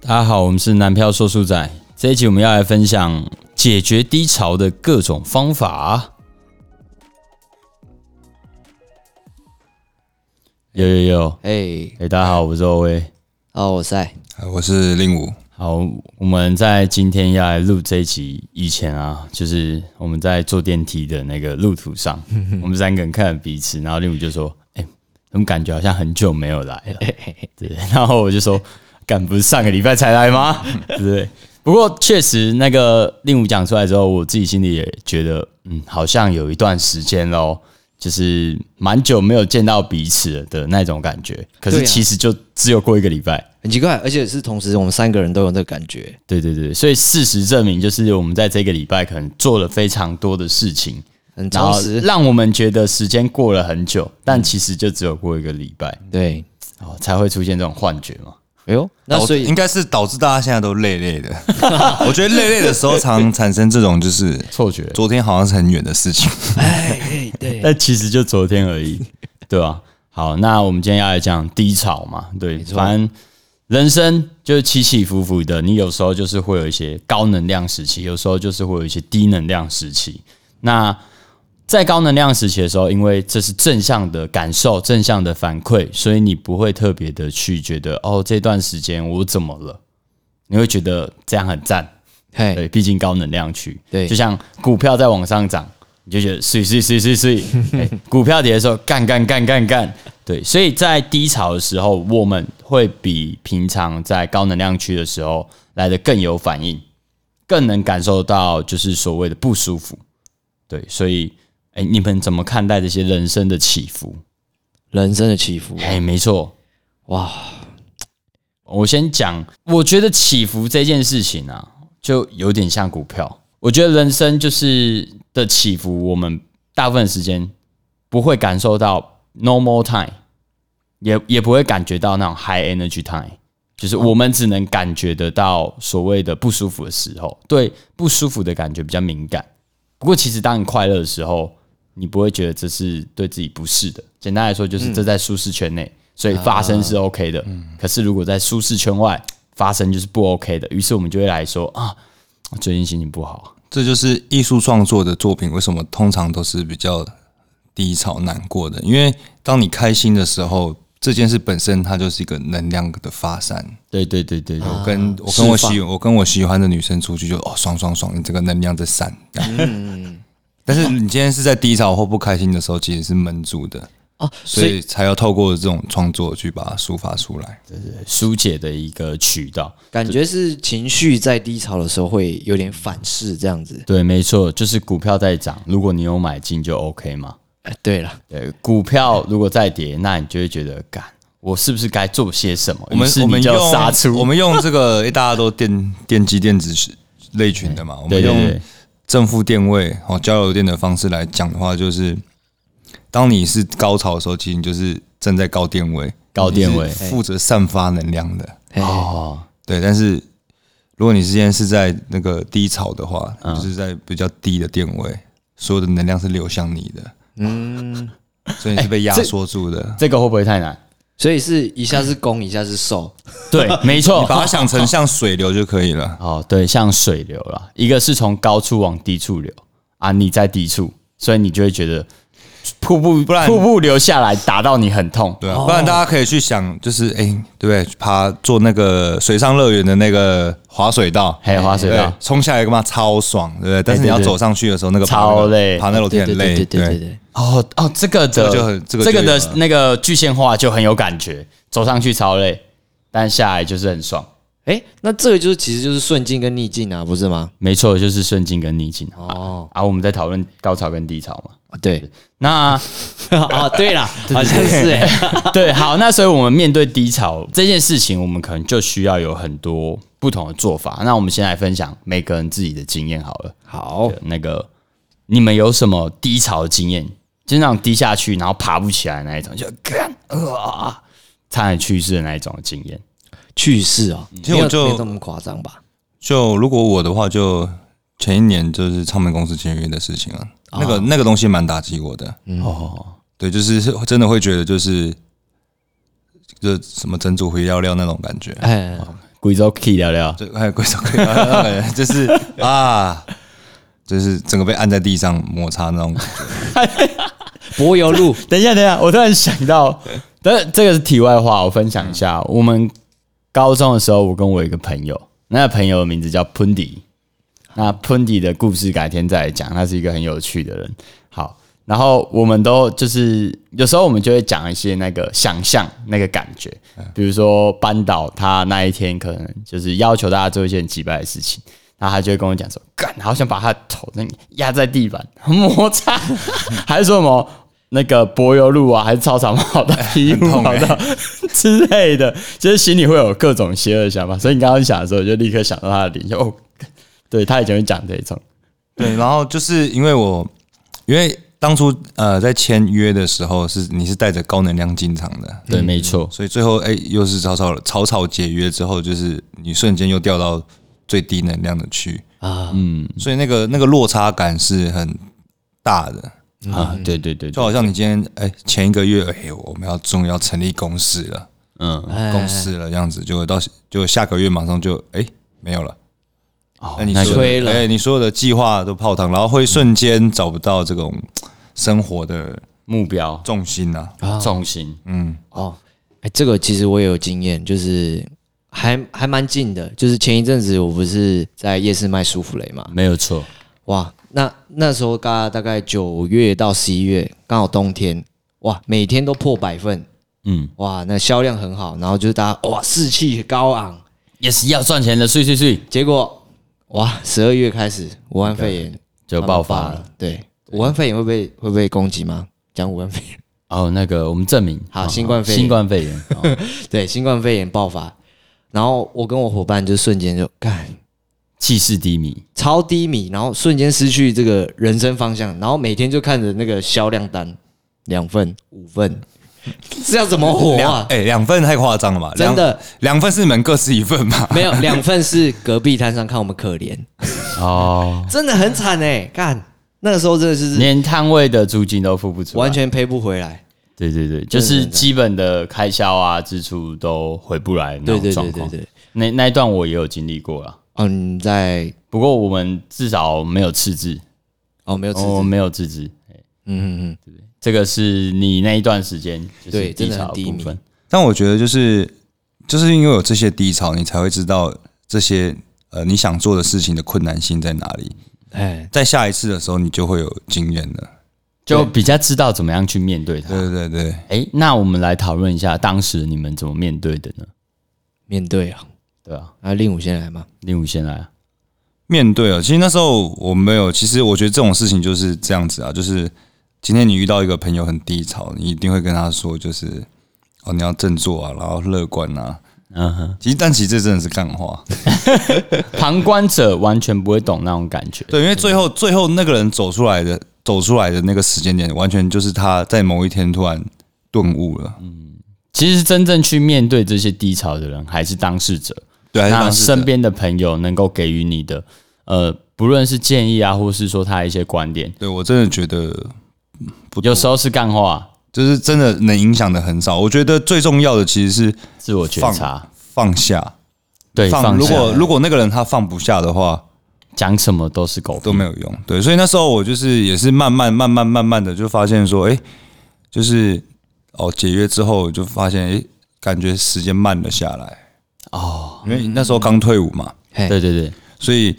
大家好，我们是男票说书仔。这一集我们要来分享解决低潮的各种方法。有有有，哎，哎，大家好，我是欧威。哦，我在。我是令武。好，我们在今天要来录这一集以前啊，就是我们在坐电梯的那个路途上，我们三个人看着彼此，然后令武就说：“哎，怎么感觉好像很久没有来了？”对，然后我就说：“ 敢，不是上个礼拜才来吗？”对 不对？不过确实，那个令武讲出来之后，我自己心里也觉得，嗯，好像有一段时间喽。就是蛮久没有见到彼此的那种感觉，可是其实就只有过一个礼拜，很奇怪，而且是同时我们三个人都有这个感觉。对对对，所以事实证明，就是我们在这个礼拜可能做了非常多的事情，很充实，让我们觉得时间过了很久，但其实就只有过一个礼拜，对，哦，才会出现这种幻觉嘛。哎呦，那所以应该是导致大家现在都累累的。我觉得累累的时候常产生这种就是错觉，昨天好像是很远的事情。哎，对，但其实就昨天而已，对吧？好，那我们今天要来讲低潮嘛，对，反正人生就是起起伏伏的，你有时候就是会有一些高能量时期，有时候就是会有一些低能量时期。那在高能量时期的时候，因为这是正向的感受、正向的反馈，所以你不会特别的去觉得哦，这段时间我怎么了？你会觉得这样很赞，对，毕竟高能量区，对，就像股票在往上涨，你就觉得睡睡睡睡睡，股票跌的时候干干干干干，对，所以在低潮的时候，我们会比平常在高能量区的时候来的更有反应，更能感受到就是所谓的不舒服，对，所以。哎，你们怎么看待这些人生的起伏？人生的起伏，哎，没错，哇！我先讲，我觉得起伏这件事情啊，就有点像股票。我觉得人生就是的起伏，我们大部分时间不会感受到 normal time，也也不会感觉到那种 high energy time，就是我们只能感觉得到所谓的不舒服的时候，对不舒服的感觉比较敏感。不过，其实当你快乐的时候，你不会觉得这是对自己不适的。简单来说，就是这在舒适圈内，所以发生是 OK 的。可是如果在舒适圈外发生，就是不 OK 的。于是我们就会来说啊，最近心情不好。这就是艺术创作的作品为什么通常都是比较低潮难过的？因为当你开心的时候，这件事本身它就是一个能量的发散。对对对对，我跟我跟我喜我跟我喜欢的女生出去就哦爽爽爽，你这个能量在散。但是你今天是在低潮或不开心的时候，其实是闷住的哦，所以才要透过这种创作去把它抒发出来，对对，疏解的一个渠道。感觉是情绪在低潮的时候会有点反噬，这样子。对，没错，就是股票在涨，如果你有买进就 OK 嘛。哎，对了，对，股票如果再跌，那你就会觉得，干，我是不是该做些什么？我们我们用杀出，我们用这个，大家都电电机电子类群的嘛，我们用。正负电位哦，交流电的方式来讲的话，就是当你是高潮的时候，其实你就是站在高电位，高电位负责散发能量的哦。对，但是如果你之前是在那个低潮的话，就是在比较低的电位，所有的能量是流向你的，嗯，所以你是被压缩住的。这个会不会太难？所以是一下是攻，一下是受，对，没错，你把它想成像水流就可以了。哦，对，像水流了，一个是从高处往低处流啊，你在低处，所以你就会觉得瀑布，不然瀑布流下来打到你很痛，对啊，不然大家可以去想，就是哎，对不对？爬做那个水上乐园的那个滑水道，还有滑水道，冲下来干嘛超爽，对不对？但是你要走上去的时候，那个超累，爬那楼梯很累，对对对。哦哦，这个的这个这个的那个具象化就很有感觉，走上去超累，但下来就是很爽。哎，那这个就是其实就是顺境跟逆境啊，不是吗？没错，就是顺境跟逆境。哦，啊，我们在讨论高潮跟低潮嘛。对，那 哦，对了，好像是哎，对，好，那所以我们面对低潮这件事情，我们可能就需要有很多不同的做法。那我们先来分享每个人自己的经验好了。好，那个你们有什么低潮的经验？就那种低下去，然后爬不起来那一种，就干啊，差点去世的那一种经验。去世哦，其实我就没这么夸张吧。就如果我的话，就前一年就是唱片公司签约的事情啊，那个那个东西蛮打击我的。哦，对，就是真的会觉得，就是就什么珍珠回料料那种感觉，哎，贵州 K 聊聊，就还有贵州可以那种感觉，就是啊，就是整个被按在地上摩擦那种感觉。柏油路。等一下，等一下，我突然想到，但这个是题外话，我分享一下。我们高中的时候，我跟我一个朋友，那个朋友的名字叫喷迪。那喷迪的故事改天再来讲，他是一个很有趣的人。好，然后我们都就是有时候我们就会讲一些那个想象那个感觉，比如说班导他那一天可能就是要求大家做一件奇怪的事情，然后他就会跟我讲说：“干，好想把他头那压在地板 摩擦，还是说什么？”那个柏油路啊，还是操场跑到皮肤跑到之类的，就是心里会有各种邪恶想法。所以你刚刚想的时候，我就立刻想到他的脸，就哦，对他以前会讲这一种。对，然后就是因为我，因为当初呃在签约的时候是你是带着高能量进场的，对，没错。所以最后哎又是草草草草解约之后，就是你瞬间又掉到最低能量的区啊，嗯，所以那个那个落差感是很大的。啊，对对对，就好像你今天哎，前一个月哎，我们要终于要成立公司了，嗯，公司了这样子，就到就下个月马上就哎没有了，哦，那你吹了，哎，你所有的计划都泡汤，然后会瞬间找不到这种生活的目标。重心呐，重心，嗯，哦，哎，这个其实我也有经验，就是还还蛮近的，就是前一阵子我不是在夜市卖舒芙蕾嘛，没有错，哇。那那时候大大概九月到十一月，刚好冬天，哇，每天都破百份，嗯，哇，那销量很好，然后就是大家哇士气高昂，也是要赚钱的，睡睡睡。结果哇，十二月开始武汉肺炎就爆发了，对，武汉肺炎会被会会不会攻击吗？讲武汉肺炎哦，那个我们证明好，新冠肺炎，新冠肺炎，对，新冠肺炎爆发，然后我跟我伙伴就瞬间就干。气势低迷，超低迷，然后瞬间失去这个人生方向，然后每天就看着那个销量单，两份、五份，这要怎么活啊？哎，两份太夸张了吧？真的，两份是你们各吃一份吗？没有，两份是隔壁摊上看我们可怜哦，真的很惨哎！干，那个时候真的是连摊位的租金都付不出，完全赔不回来。对对对，就是基本的开销啊、支出都回不来那种状况。那那一段我也有经历过了。嗯，在不过我们至少没有赤字哦，没有，哦，没有赤字，嗯嗯嗯，对，这个是你那一段时间对低潮的部分。但我觉得就是就是因为有这些低潮，你才会知道这些呃你想做的事情的困难性在哪里。哎，在下一次的时候，你就会有经验了，就比较知道怎么样去面对它。对对对，哎，那我们来讨论一下当时你们怎么面对的呢？面对啊。对啊，那令武先来嘛？令武先来啊！面对啊，其实那时候我没有。其实我觉得这种事情就是这样子啊，就是今天你遇到一个朋友很低潮，你一定会跟他说，就是哦，你要振作啊，然后乐观啊。嗯哼，其实但其实这真的是干话，旁观者完全不会懂那种感觉。对，因为最后最后那个人走出来的走出来的那个时间点，完全就是他在某一天突然顿悟了。嗯，其实真正去面对这些低潮的人，还是当事者。对，那身边的朋友能够给予你的，呃，不论是建议啊，或是说他一些观点，对我真的觉得，有时候是干话，就是真的能影响的很少。我觉得最重要的其实是自我觉察，放下。对，放如果如果那个人他放不下的话，讲什么都是狗都没有用。对，所以那时候我就是也是慢慢慢慢慢慢的就发现说，哎，就是哦解约之后就发现，哎，感觉时间慢了下来。哦，因为那时候刚退伍嘛，对对对，所以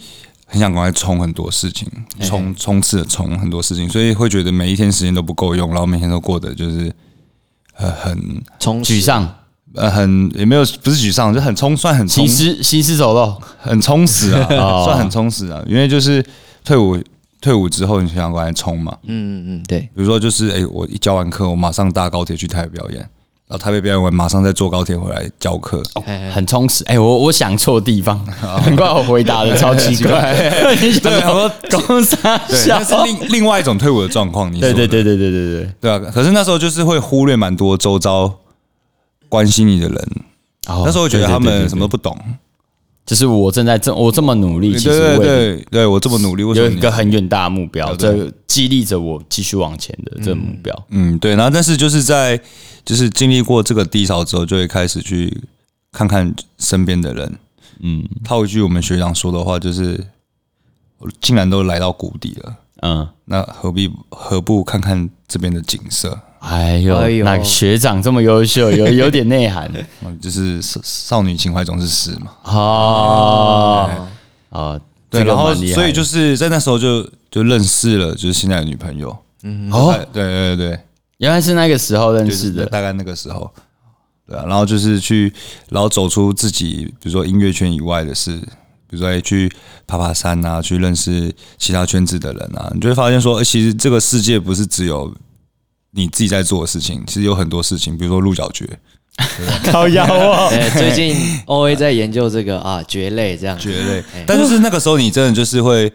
很想赶快冲很多事情，冲冲刺的冲很多事情，所以会觉得每一天时间都不够用，然后每天都过得就是呃很充沮丧，呃很也没有不是沮丧，就很充算很行尸行尸走肉，很充实啊，算很充实啊，因为就是退伍退伍之后你想赶快冲嘛，嗯嗯嗯，对，比如说就是哎我一教完课，我马上搭高铁去台北表演。然后台北表演完，马上再坐高铁回来教课，很充实。哎，我我想错地方，很怪我回答的超奇怪。对，我公司对，那是另另外一种退伍的状况。你对对对对对对对对啊！可是那时候就是会忽略蛮多周遭关心你的人，那时候觉得他们什么都不懂。就是我正在这我这么努力，其实对对对，我这么努力，有一个很远大的目标，这激励着我继续往前的这个目标。嗯，对。然后，但是就是在就是经历过这个低潮之后，就会开始去看看身边的人。嗯，套一句我们学长说的话，就是我竟然都来到谷底了，嗯，那何必何不看看这边的景色？哎呦，哎呦。那学长这么优秀，有 有点内涵，就是少少女情怀总是诗嘛。啊啊，对，然后所以就是在那时候就就认识了，就是现在的女朋友。嗯，哦，对对对，原来是那个时候认识的，大概那个时候，对啊，然后就是去，然后走出自己，比如说音乐圈以外的事，比如说去爬爬山啊，去认识其他圈子的人啊，你就会发现说，其实这个世界不是只有。你自己在做的事情，其实有很多事情，比如说鹿角蕨，靠腰 啊！最近 O A 在研究这个啊，蕨类这样，蕨类。但就是那个时候，你真的就是会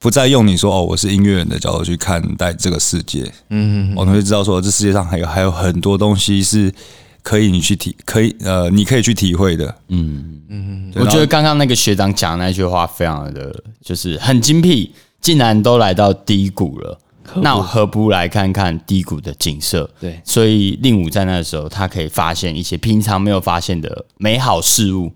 不再用你说哦，我是音乐人的角度去看待这个世界。嗯，我们会知道说，这世界上还有还有很多东西是可以你去体，可以呃，你可以去体会的。嗯嗯，我觉得刚刚那个学长讲那句话非常的就是很精辟，竟然都来到低谷了。那我何不来看看低谷的景色？对，所以令武在那个时候，他可以发现一些平常没有发现的美好事物。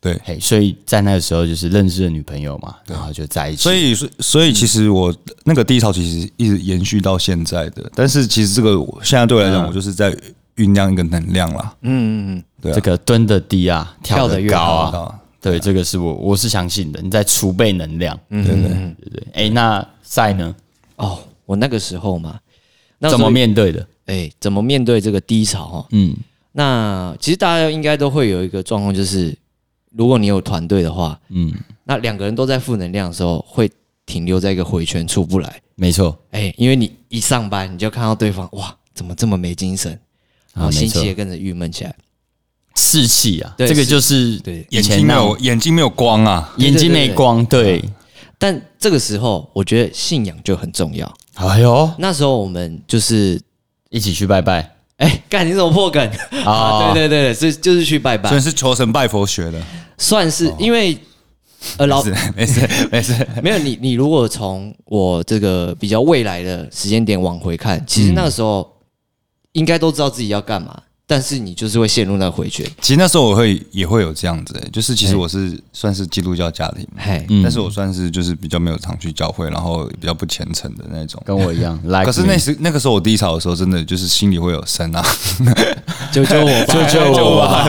对，嘿，所以在那个时候就是认识了女朋友嘛，然后就在一起。所以，所以其实我那个低潮其实一直延续到现在的，但是其实这个现在对我来讲，我就是在酝酿一个能量啦。嗯嗯嗯，对，这个蹲的低啊，跳的高啊，对，这个是我我是相信的，你在储备能量。对对对对，哎，那赛呢？哦。我那个时候嘛，那怎么面对的？哎，怎么面对这个低潮？哈，嗯，那其实大家应该都会有一个状况，就是如果你有团队的话，嗯，那两个人都在负能量的时候，会停留在一个回圈出不来。没错，哎，因为你一上班，你就看到对方，哇，怎么这么没精神？然后心情也跟着郁闷起来，士气啊，这个就是对眼睛没有眼睛没有光啊，眼睛没光，对。但这个时候，我觉得信仰就很重要。哎呦，那时候我们就是一起去拜拜。哎，干你怎么破梗？啊？对对对，是就是去拜拜，算是求神拜佛学的，算是因为呃老没事没事 没有你你如果从我这个比较未来的时间点往回看，其实那个时候应该都知道自己要干嘛。但是你就是会陷入那回圈。其实那时候我会也会有这样子，就是其实我是算是基督教家庭，但是我算是就是比较没有常去教会，然后比较不虔诚的那种，跟我一样。可是那时那个时候我低潮的时候，真的就是心里会有神啊，救救我，救救我！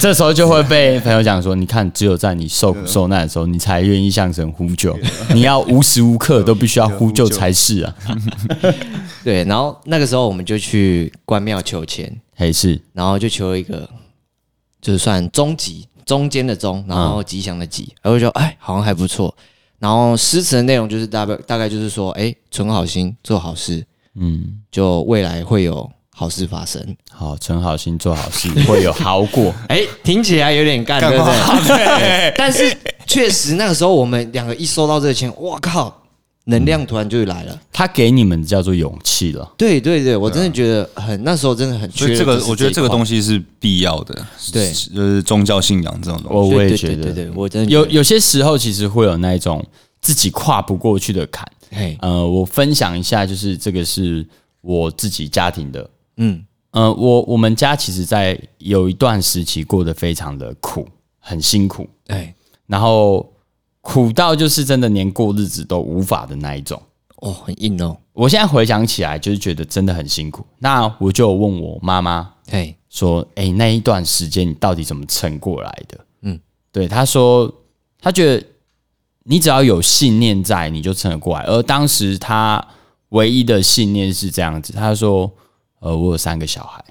这时候就会被朋友讲说，你看，只有在你受苦受难的时候，你才愿意向神呼救，你要无时无刻都必须要呼救才是啊。对，然后那个时候我们就去关庙求签。还是，然后就求一个，就是算中吉，中间的中，然后吉祥的吉，然后就哎，好像还不错。然后诗词的内容就是大概大概就是说，哎，存好心，做好事，嗯，就未来会有好事发生。好，存好心，做好事，会有好果。哎，听起来有点干，对不 对？但是确实那个时候我们两个一收到这个钱，我靠！能量突然就来了，他给你们叫做勇气了。对对对，我真的觉得很那时候真的很缺这个，我觉得这个东西是必要的。对，就是宗教信仰这种东西，我我也觉得，对我真的有有些时候其实会有那一种自己跨不过去的坎。呃，我分享一下，就是这个是我自己家庭的。嗯呃，我我们家其实，在有一段时期过得非常的苦，很辛苦。哎，然后。苦到就是真的连过日子都无法的那一种哦，很硬哦。我现在回想起来，就是觉得真的很辛苦。那我就问我妈妈，嘿，说，哎，那一段时间你到底怎么撑过来的？嗯，对，她说，她觉得你只要有信念在，你就撑得过来。而当时她唯一的信念是这样子，她说，呃，我有三个小孩，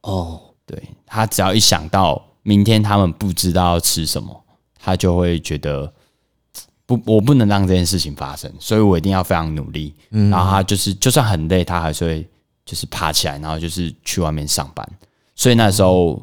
哦，对，她只要一想到明天他们不知道要吃什么，她就会觉得。不，我不能让这件事情发生，所以我一定要非常努力。然后他就是，就算很累，他还是会就是爬起来，然后就是去外面上班。所以那时候，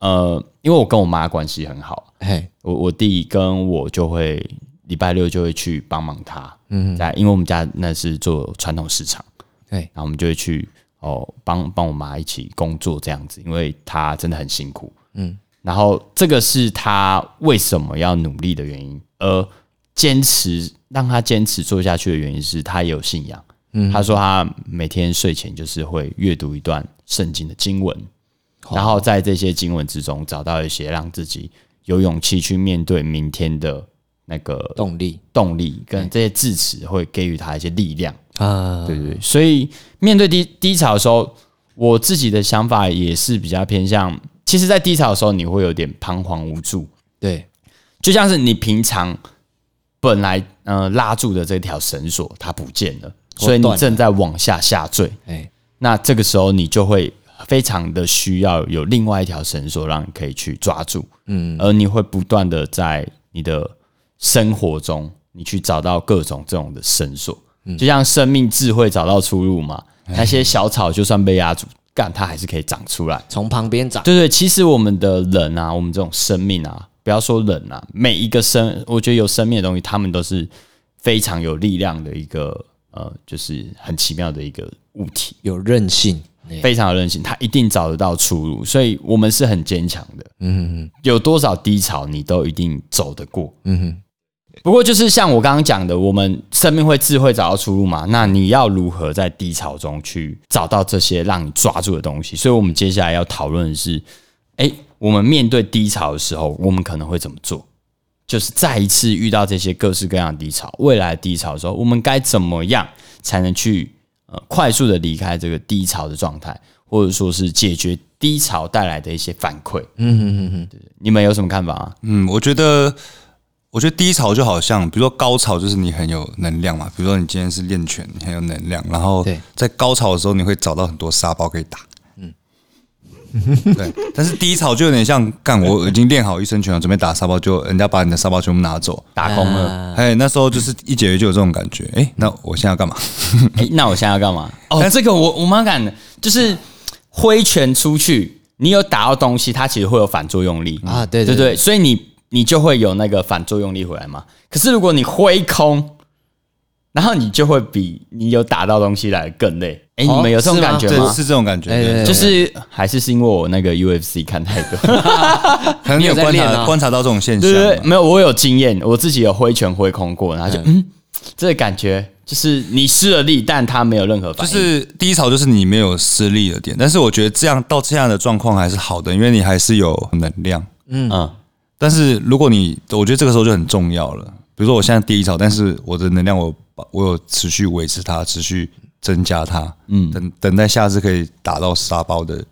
呃，因为我跟我妈关系很好，嘿，我我弟跟我就会礼拜六就会去帮忙他。嗯，在因为我们家那是做传统市场，对，然后我们就会去哦帮帮我妈一起工作这样子，因为她真的很辛苦。嗯，然后这个是他为什么要努力的原因，而坚持让他坚持做下去的原因是他有信仰。嗯，他说他每天睡前就是会阅读一段圣经的经文，然后在这些经文之中找到一些让自己有勇气去面对明天的那个动力，动力跟这些字词会给予他一些力量啊。对对，所以面对低低潮的时候，我自己的想法也是比较偏向。其实，在低潮的时候，你会有点彷徨无助。对，就像是你平常本来呃拉住的这条绳索，它不见了，所以你正在往下下坠。哎，那这个时候你就会非常的需要有另外一条绳索，让你可以去抓住。嗯，而你会不断的在你的生活中，你去找到各种这种的绳索，就像生命智慧找到出路嘛。那些小草就算被压住。干，它还是可以长出来，从旁边长。对对，其实我们的人啊，我们这种生命啊，不要说人啊，每一个生，我觉得有生命的东西，他们都是非常有力量的一个，呃，就是很奇妙的一个物体，有韧性，非常有韧性，它一定找得到出路，所以我们是很坚强的。嗯哼，有多少低潮，你都一定走得过。嗯哼。不过就是像我刚刚讲的，我们生命会智慧找到出路嘛？那你要如何在低潮中去找到这些让你抓住的东西？所以，我们接下来要讨论的是：哎，我们面对低潮的时候，我们可能会怎么做？就是再一次遇到这些各式各样的低潮，未来低潮的时候，我们该怎么样才能去呃快速的离开这个低潮的状态，或者说是解决低潮带来的一些反馈？嗯嗯嗯嗯，你们有什么看法啊？嗯，我觉得。我觉得低潮就好像，比如说高潮就是你很有能量嘛。比如说你今天是练拳，你很有能量，然后在高潮的时候你会找到很多沙包可以打。嗯，对。但是低潮就有点像干，我已经练好一身拳了，准备打沙包，就人家把你的沙包全部拿走，打空了。哎，那时候就是一解决就有这种感觉。哎，那我现在要干嘛？哎，那我现在要干嘛？哦，这个我我蛮敢的，就是挥拳出去，你有打到东西，它其实会有反作用力啊。对对对，所以你。你就会有那个反作用力回来嘛？可是如果你挥空，然后你就会比你有打到东西来更累。哎，你们有这种感觉吗？是这种感觉，就是还是是因为我那个 UFC 看太多，可能你有 观察观察到这种现象。对对，没有，我有经验，我自己有挥拳挥空过，然后就嗯，这个感觉就是你失了力，但它没有任何反应。就是低潮，就是你没有失力的点。但是我觉得这样到这样的状况还是好的，因为你还是有能量。嗯嗯。但是如果你，我觉得这个时候就很重要了。比如说我现在低潮，但是我的能量我我有持续维持它，持续增加它，嗯，等等待下次可以打到沙包的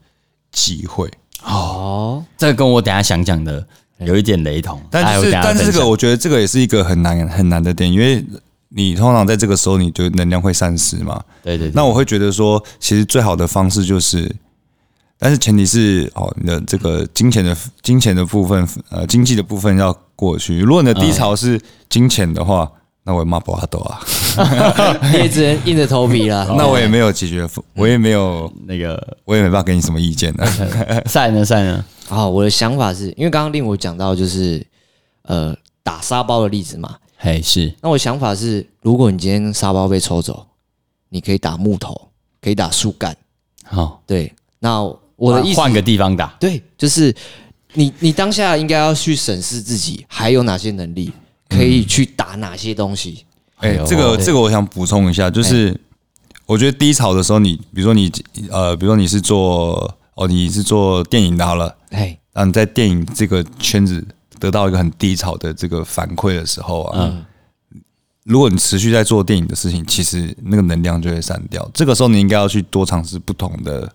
机会。哦，这个跟我等下想讲的有一点雷同。但是但是这个我觉得这个也是一个很难很难的点，因为你通常在这个时候你就能量会散失嘛。对对。那我会觉得说，其实最好的方式就是。但是前提是哦，你的这个金钱的金钱的部分，呃，经济的部分要过去。如果你的低潮是金钱的话，那我骂不阿斗啊，你也只能硬着头皮了。那我也没有解决，我也没有那个，我也没办法给你什么意见 呢。赛呢赛呢？啊，我的想法是因为刚刚令我讲到就是呃打沙包的例子嘛，嘿是。那我想法是，如果你今天沙包被抽走，你可以打木头，可以打树干。好，对，那。我的意思，换个地方打，对，就是你，你当下应该要去审视自己还有哪些能力可以去打哪些东西。哎，这个这个我想补充一下，就是我觉得低潮的时候，你比如说你呃，比如说你是做哦，你是做电影的好了，哎，然后你在电影这个圈子得到一个很低潮的这个反馈的时候啊，嗯，如果你持续在做电影的事情，其实那个能量就会散掉。这个时候你应该要去多尝试不同的。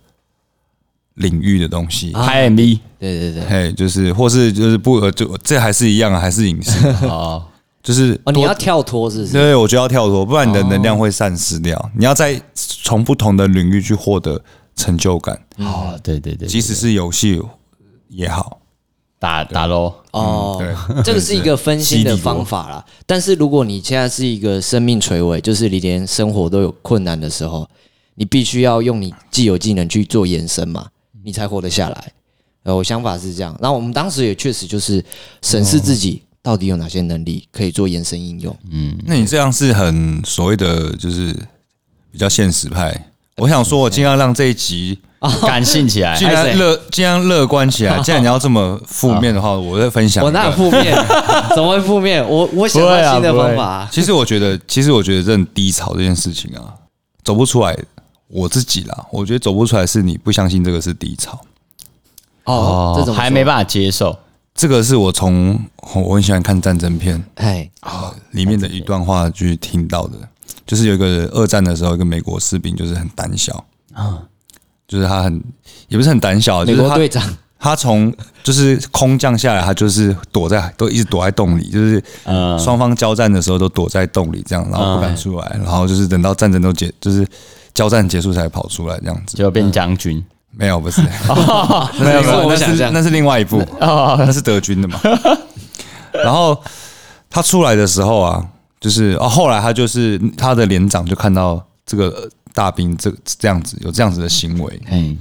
领域的东西，拍 MV，对对对，嘿，就是或是就是不呃，就这还是一样啊，还是影视啊，就是哦，你要跳脱是不是？对，我就要跳脱，不然你的能量会散失掉。你要在从不同的领域去获得成就感。哦，对对对，即使是游戏也好，打打喽。哦，对，这个是一个分心的方法啦。但是如果你现在是一个生命垂危，就是你连生活都有困难的时候，你必须要用你既有技能去做延伸嘛。你才活得下来，呃，我想法是这样。然后我们当时也确实就是审视自己到底有哪些能力可以做延伸应用。嗯，那你这样是很所谓的就是比较现实派。我想说，我尽量让这一集感性起来既。然乐，尽量乐观起来，既然你要这么负面的话，我再分享。我哪有负面？怎么会负面？我我想到新的方法。其实我觉得，其实我觉得这种低潮这件事情啊，走不出来。我自己啦，我觉得走不出来是你不相信这个是低潮。哦，这种还没办法接受。这个是我从我很喜欢看战争片，哎啊，里面的一段话去听到的，就是有一个二战的时候，一个美国士兵就是很胆小。啊，就是他很也不是很胆小，美国队长，他从就是空降下来，他就是躲在都一直躲在洞里，就是呃双方交战的时候都躲在洞里这样，然后不敢出来，然后就是等到战争都结，就是交战结束才跑出来这样子，就变将军。没有，不是，没有，那是那是另外一部，那是德军的嘛。然后他出来的时候啊，就是哦，后来他就是他的连长就看到这个大兵这这样子有这样子的行为，嗯，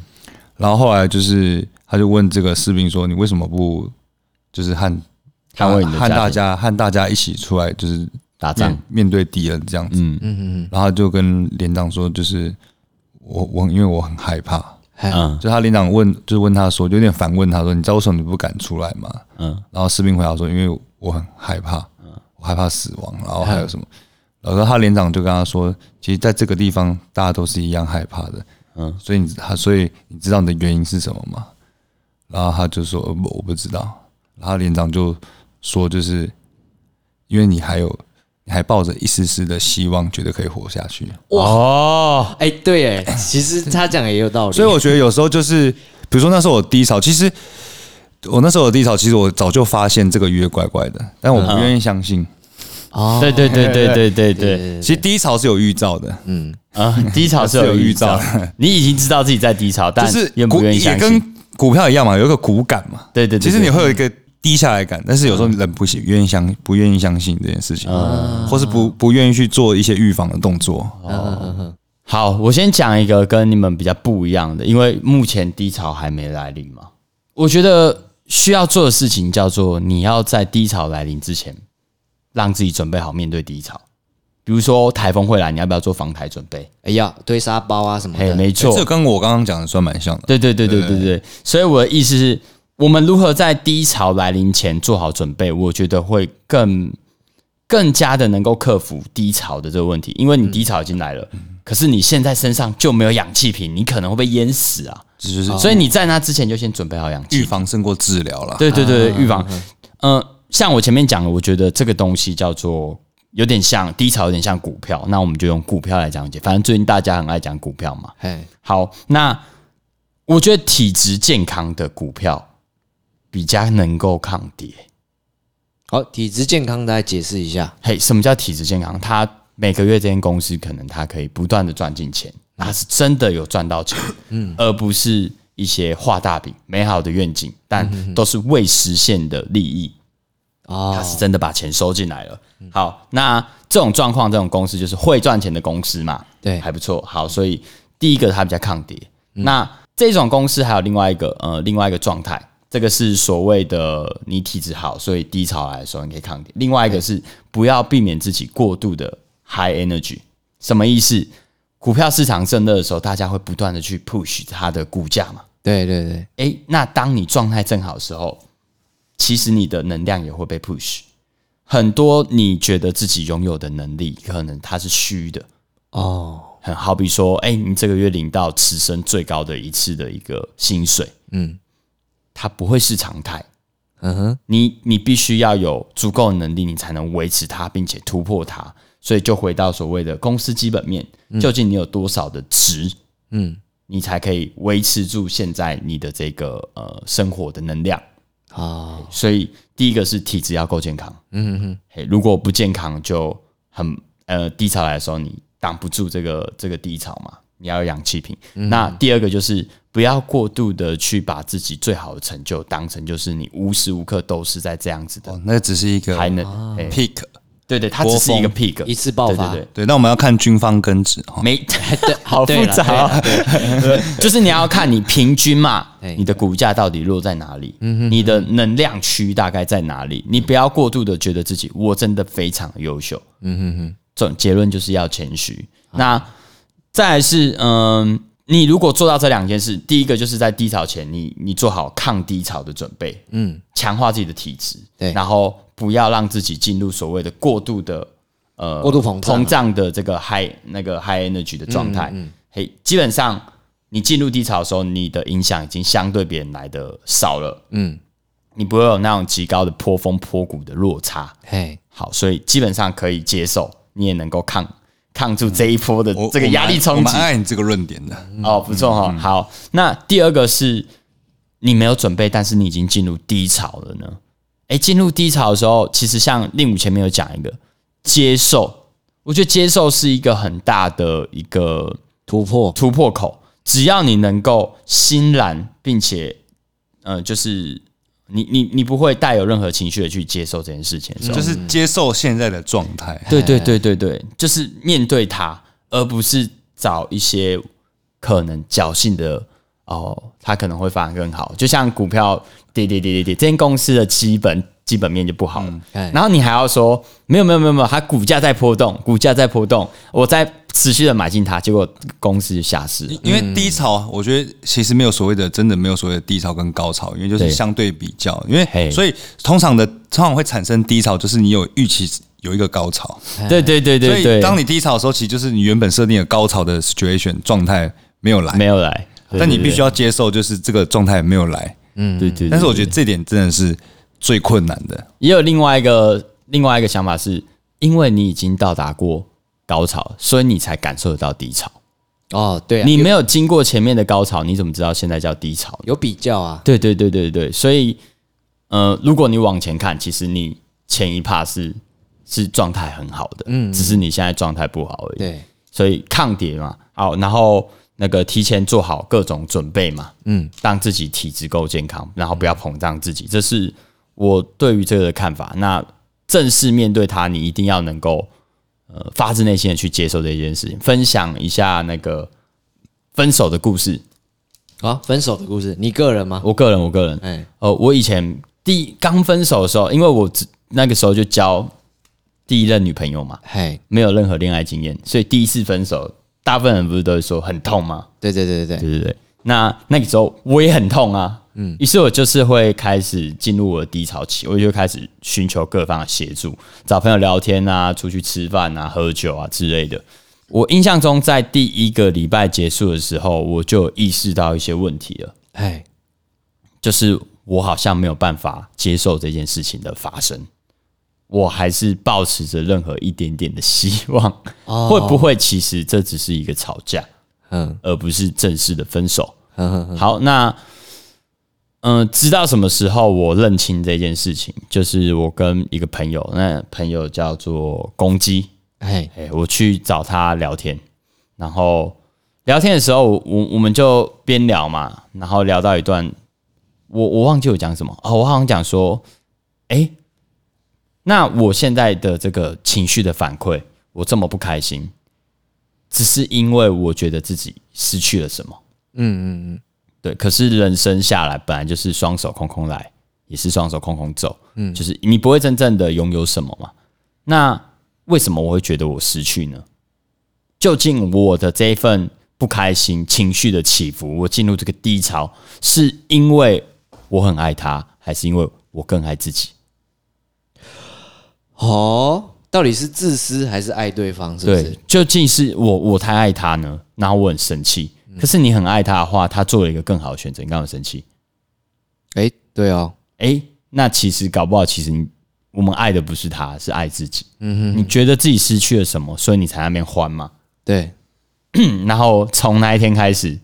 然后后来就是他就问这个士兵说：“你为什么不就是和捍卫和大家和大家一起出来就是打仗面对敌人这样子？”嗯嗯嗯，然后就跟连长说：“就是我我因为我很害怕。”嗯，就他连长问，就是问他说，就有点反问他说：“你知道为什么你不敢出来吗？”嗯，然后士兵回答说：“因为我很害怕，嗯，我害怕死亡。”然后还有什么？然后他连长就跟他说：“其实在这个地方，大家都是一样害怕的，嗯，所以你他所以你知道你的原因是什么吗？”然后他就说：“我我不知道。”然后连长就说：“就是因为你还有。”还抱着一丝丝的希望，觉得可以活下去。哇，哎，对，哎，其实他讲也有道理。所以我觉得有时候就是，比如说那时候我低潮，其实我那时候的低潮，其实我早就发现这个月怪怪的，但我不愿意相信。哦，对对对对对对对，其实低潮是有预兆的。嗯啊，低潮是有预兆，你已经知道自己在低潮，但是也不愿意相信。跟股票一样嘛，有一个股感嘛。对对，其实你会有一个。低下来感，但是有时候人不愿意相不愿意相信这件事情，或是不不愿意去做一些预防的动作。好，我先讲一个跟你们比较不一样的，因为目前低潮还没来临嘛。我觉得需要做的事情叫做，你要在低潮来临之前，让自己准备好面对低潮。比如说台风会来，你要不要做防台准备？哎呀，堆沙包啊什么的，没错，这跟我刚刚讲的算蛮像的。对对对对对对，所以我的意思是。我们如何在低潮来临前做好准备？我觉得会更更加的能够克服低潮的这个问题，因为你低潮已经来了，可是你现在身上就没有氧气瓶，你可能会被淹死啊！所以你在那之前就先准备好氧气，预防胜过治疗了。对对对，预防。嗯，像我前面讲的，我觉得这个东西叫做有点像低潮，有点像股票。那我们就用股票来讲解。反正最近大家很爱讲股票嘛。好，那我觉得体质健康的股票。比较能够抗跌。好，体质健康，大家解释一下。嘿，什么叫体质健康？他每个月这间公司可能他可以不断的赚进钱，他是真的有赚到钱，嗯，而不是一些画大饼、美好的愿景，但都是未实现的利益。哦，他是真的把钱收进来了。好，那这种状况，这种公司就是会赚钱的公司嘛？对，还不错。好，所以第一个它比较抗跌。那这种公司还有另外一个呃，另外一个状态。这个是所谓的你体质好，所以低潮来的时候你可以抗跌。另外一个是不要避免自己过度的 high energy，什么意思？股票市场正热的时候，大家会不断的去 push 它的股价嘛？对对对。哎，那当你状态正好的时候，其实你的能量也会被 push。很多你觉得自己拥有的能力，可能它是虚的哦。很好比说，哎，你这个月领到此生最高的一次的一个薪水，嗯。它不会是常态，嗯哼，你你必须要有足够的能力，你才能维持它，并且突破它。所以就回到所谓的公司基本面，究竟你有多少的值，嗯，你才可以维持住现在你的这个呃生活的能量。啊。所以第一个是体质要够健康，嗯哼，嘿，如果不健康，就很呃低潮来的时候，你挡不住这个这个低潮嘛。你要有氧气瓶。那第二个就是不要过度的去把自己最好的成就当成就是你无时无刻都是在这样子的。那只是一个还能 peak，对对，它只是一个 peak，一次爆发。对对，那我们要看军方根治哈，没 对，好复杂。就是你要看你平均嘛，你的股价到底落在哪里，你的能量区大概在哪里？你不要过度的觉得自己我真的非常优秀。嗯哼哼，总结论就是要谦虚。那再是，嗯，你如果做到这两件事，第一个就是在低潮前，你你做好抗低潮的准备，嗯，强化自己的体质，对。然后不要让自己进入所谓的过度的呃过度膨胀。膨胀的这个 high 那个 high energy 的状态，嘿，基本上你进入低潮的时候，你的影响已经相对别人来的少了，嗯，你不会有那种极高的坡峰坡谷的落差，嘿，好，所以基本上可以接受，你也能够抗抗住这一波的我这个压力冲击我蛮。爱你这个论点的。哦，不错哈、好，那第二个是你没有准备，但是你已经进入低潮了呢？诶，进入低潮的时候，其实像令武前面有讲一个接受，我觉得接受是一个很大的一个突破，突破口。只要你能够欣然，并且呃，就是你你你不会带有任何情绪的去接受这件事情就是接受现在的状态。对对对对对，就是面对它，而不是找一些可能侥幸的哦，它可能会发展更好。就像股票跌跌跌跌跌，这间公司的基本基本面就不好然后你还要说没有没有没有没有，它股价在波动，股价在波动，我在持续的买进它，结果公司就下市。因为低潮，我觉得其实没有所谓的，真的没有所谓的低潮跟高潮，因为就是相对比较。因嘿。为所以通常的通常会产生低潮，就是你有预期有一个高潮，对对对所对所，以当你低潮的时候，其实就是你原本设定的高潮的 situation 状态没有来，没有来，但你必须要接受，就是这个状态没有来。嗯对对，但是我觉得得这点真的是最困难的。也有另外一个另外一个想法是，因为你已经到达过高潮，所以你才感受得到低潮。哦，对啊，你没有经过前面的高潮，你怎么知道现在叫低潮？有比较啊，对对对对对，所以呃，如果你往前看，其实你前一趴是是状态很好的，嗯，只是你现在状态不好而已。对，所以抗跌嘛，好，然后那个提前做好各种准备嘛，嗯，让自己体质够健康，然后不要膨胀自己，这是我对于这个的看法。那正式面对它，你一定要能够呃发自内心的去接受这件事情。分享一下那个分手的故事，啊，分手的故事，你个人吗？我个人，我个人，哎，呃，我以前第刚分手的时候，因为我只那个时候就交第一任女朋友嘛，嘿，没有任何恋爱经验，所以第一次分手，大部分人不是都会说很痛吗？对对对对对，对对对。那那个时候我也很痛啊，嗯，于是我就是会开始进入我的低潮期，我就开始寻求各方的协助，找朋友聊天啊，出去吃饭啊、喝酒啊之类的。我印象中，在第一个礼拜结束的时候，我就有意识到一些问题了。哎，就是我好像没有办法接受这件事情的发生，我还是保持着任何一点点的希望，会不会其实这只是一个吵架，嗯而不是正式的分手？好，那嗯、直到什么时候我认清这件事情？就是我跟一个朋友，那朋友叫做公鸡，哎，哎、我去找他聊天，然后聊天的时候，我我们就边聊嘛，然后聊到一段，我我忘记我讲什么。哦，我好像讲说，哎、那我现在的这个情绪的反馈，我这么不开心，只是因为我觉得自己失去了什么，嗯嗯嗯，对，可是人生下来本来就是双手空空来，也是双手空空走，嗯，就是你不会真正的拥有什么嘛。那为什么我会觉得我失去呢？究竟我的这一份不开心情绪的起伏，我进入这个低潮，是因为我很爱他，还是因为我更爱自己？哦，到底是自私还是爱对方？是不对是？，究竟是我我太爱他呢？然后我很生气。可是你很爱他的话，他做了一个更好的选择，你干嘛生气？哎，对哦，诶，那其实搞不好，其实你我们爱的不是他，是爱自己。嗯哼，你觉得自己失去了什么，所以你才在那边欢嘛。对，嗯 然后从那一天开始，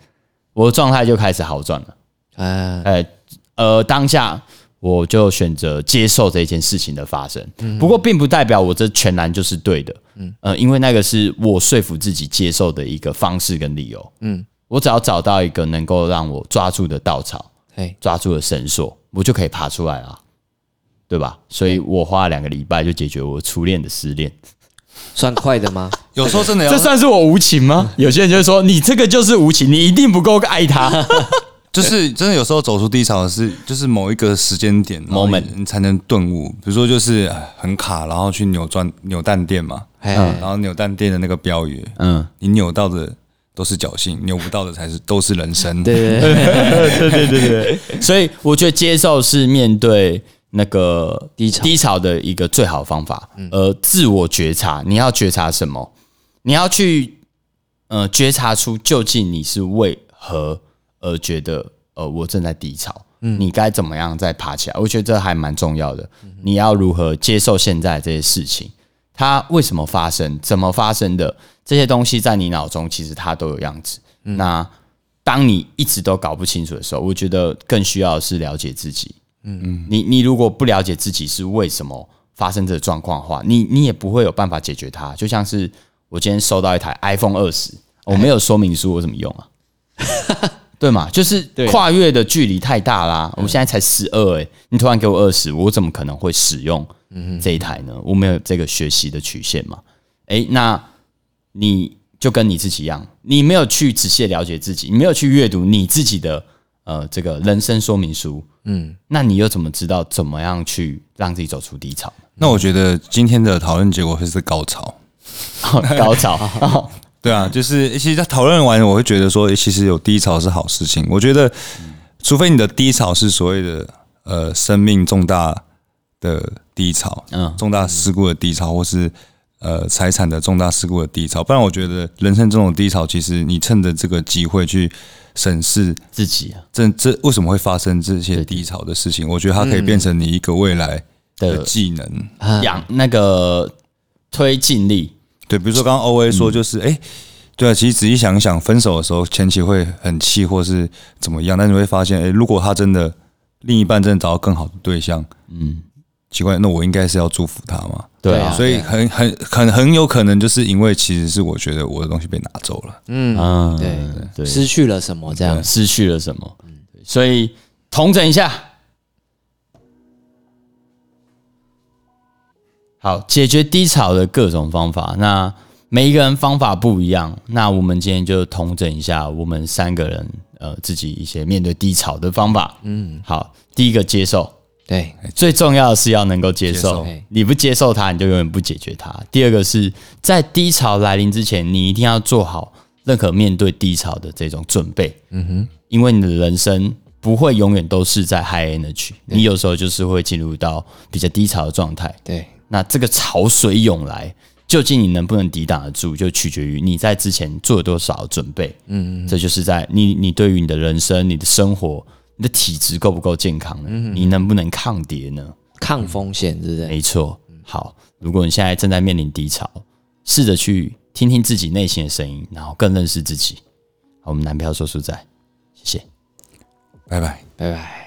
我的状态就开始好转了。啊，呃呃，当下我就选择接受这件事情的发生。不过，并不代表我这全然就是对的。嗯，呃，因为那个是我说服自己接受的一个方式跟理由。嗯，我只要找到一个能够让我抓住的稻草，嘿，抓住的绳索，我就可以爬出来了，对吧？所以我花了两个礼拜就解决我初恋的失恋。算快的吗？有时候真的要这算是我无情吗？有些人就会说你这个就是无情，你一定不够爱他。就是真的有时候走出低潮的是，就是某一个时间点 Moment 你你才能顿悟。比如说就是呃很卡，然后去扭转扭蛋店嘛，嗯，然后扭蛋店的那个标语，嗯，你扭到的都是侥幸，扭不到的才是都是人生。对对对 对对对，所以我觉得接受是面对那个低潮低潮的一个最好方法。而自我觉察，你要觉察什么？你要去呃觉察出究竟你是为何而觉得呃我正在低潮，你该怎么样再爬起来？我觉得这还蛮重要的。你要如何接受现在这些事情？它为什么发生？怎么发生的？这些东西在你脑中其实它都有样子。那当你一直都搞不清楚的时候，我觉得更需要的是了解自己。嗯嗯，你你如果不了解自己是为什么发生这个状况的话，你你也不会有办法解决它。就像是我今天收到一台 iPhone 二十，我没有说明书，我怎么用啊？对嘛？就是跨越的距离太大啦。我们现在才十二，哎，你突然给我二十，我怎么可能会使用这一台呢？我没有这个学习的曲线嘛？哎，那你就跟你自己一样，你没有去仔细了解自己，你没有去阅读你自己的呃这个人生说明书，嗯，那你又怎么知道怎么样去让自己走出低潮？那我觉得今天的讨论结果会是高潮，高潮。对啊，就是其实在讨论完，我会觉得说，其实有低潮是好事情。我觉得，除非你的低潮是所谓的呃生命重大的低潮，嗯，重大事故的低潮，或是呃财产的重大事故的低潮，不然我觉得人生这种低潮，其实你趁着这个机会去审视自己啊，这这为什么会发生这些低潮的事情？我觉得它可以变成你一个未来的技能，养那个推进力。对，比如说刚刚 O A 说，就是哎，对啊，其实仔细想想，分手的时候前期会很气，或是怎么样，但你会发现，哎，如果他真的另一半真的找到更好的对象，嗯，奇怪，那我应该是要祝福他嘛？对啊，所以很很很很有可能就是因为其实是我觉得我的东西被拿走了，嗯，对对，失去了什么这样，失去了什么？嗯，所以同整一下。好，解决低潮的各种方法，那每一个人方法不一样。那我们今天就统整一下，我们三个人呃自己一些面对低潮的方法。嗯，好，第一个接受，对，最重要的是要能够接受。你不接受它，你就永远不解决它。第二个是在低潮来临之前，你一定要做好任何面对低潮的这种准备。嗯哼，因为你的人生不会永远都是在 high energy，你有时候就是会进入到比较低潮的状态。对。那这个潮水涌来，究竟你能不能抵挡得住，就取决于你在之前做了多少准备。嗯，这就是在你你对于你的人生、你的生活、你的体质够不够健康呢？你能不能抗跌呢？抗风险，是不是？没错。好，如果你现在正在面临低潮，试着去听听自己内心的声音，然后更认识自己。我们男票说书仔，谢谢，拜拜，拜拜。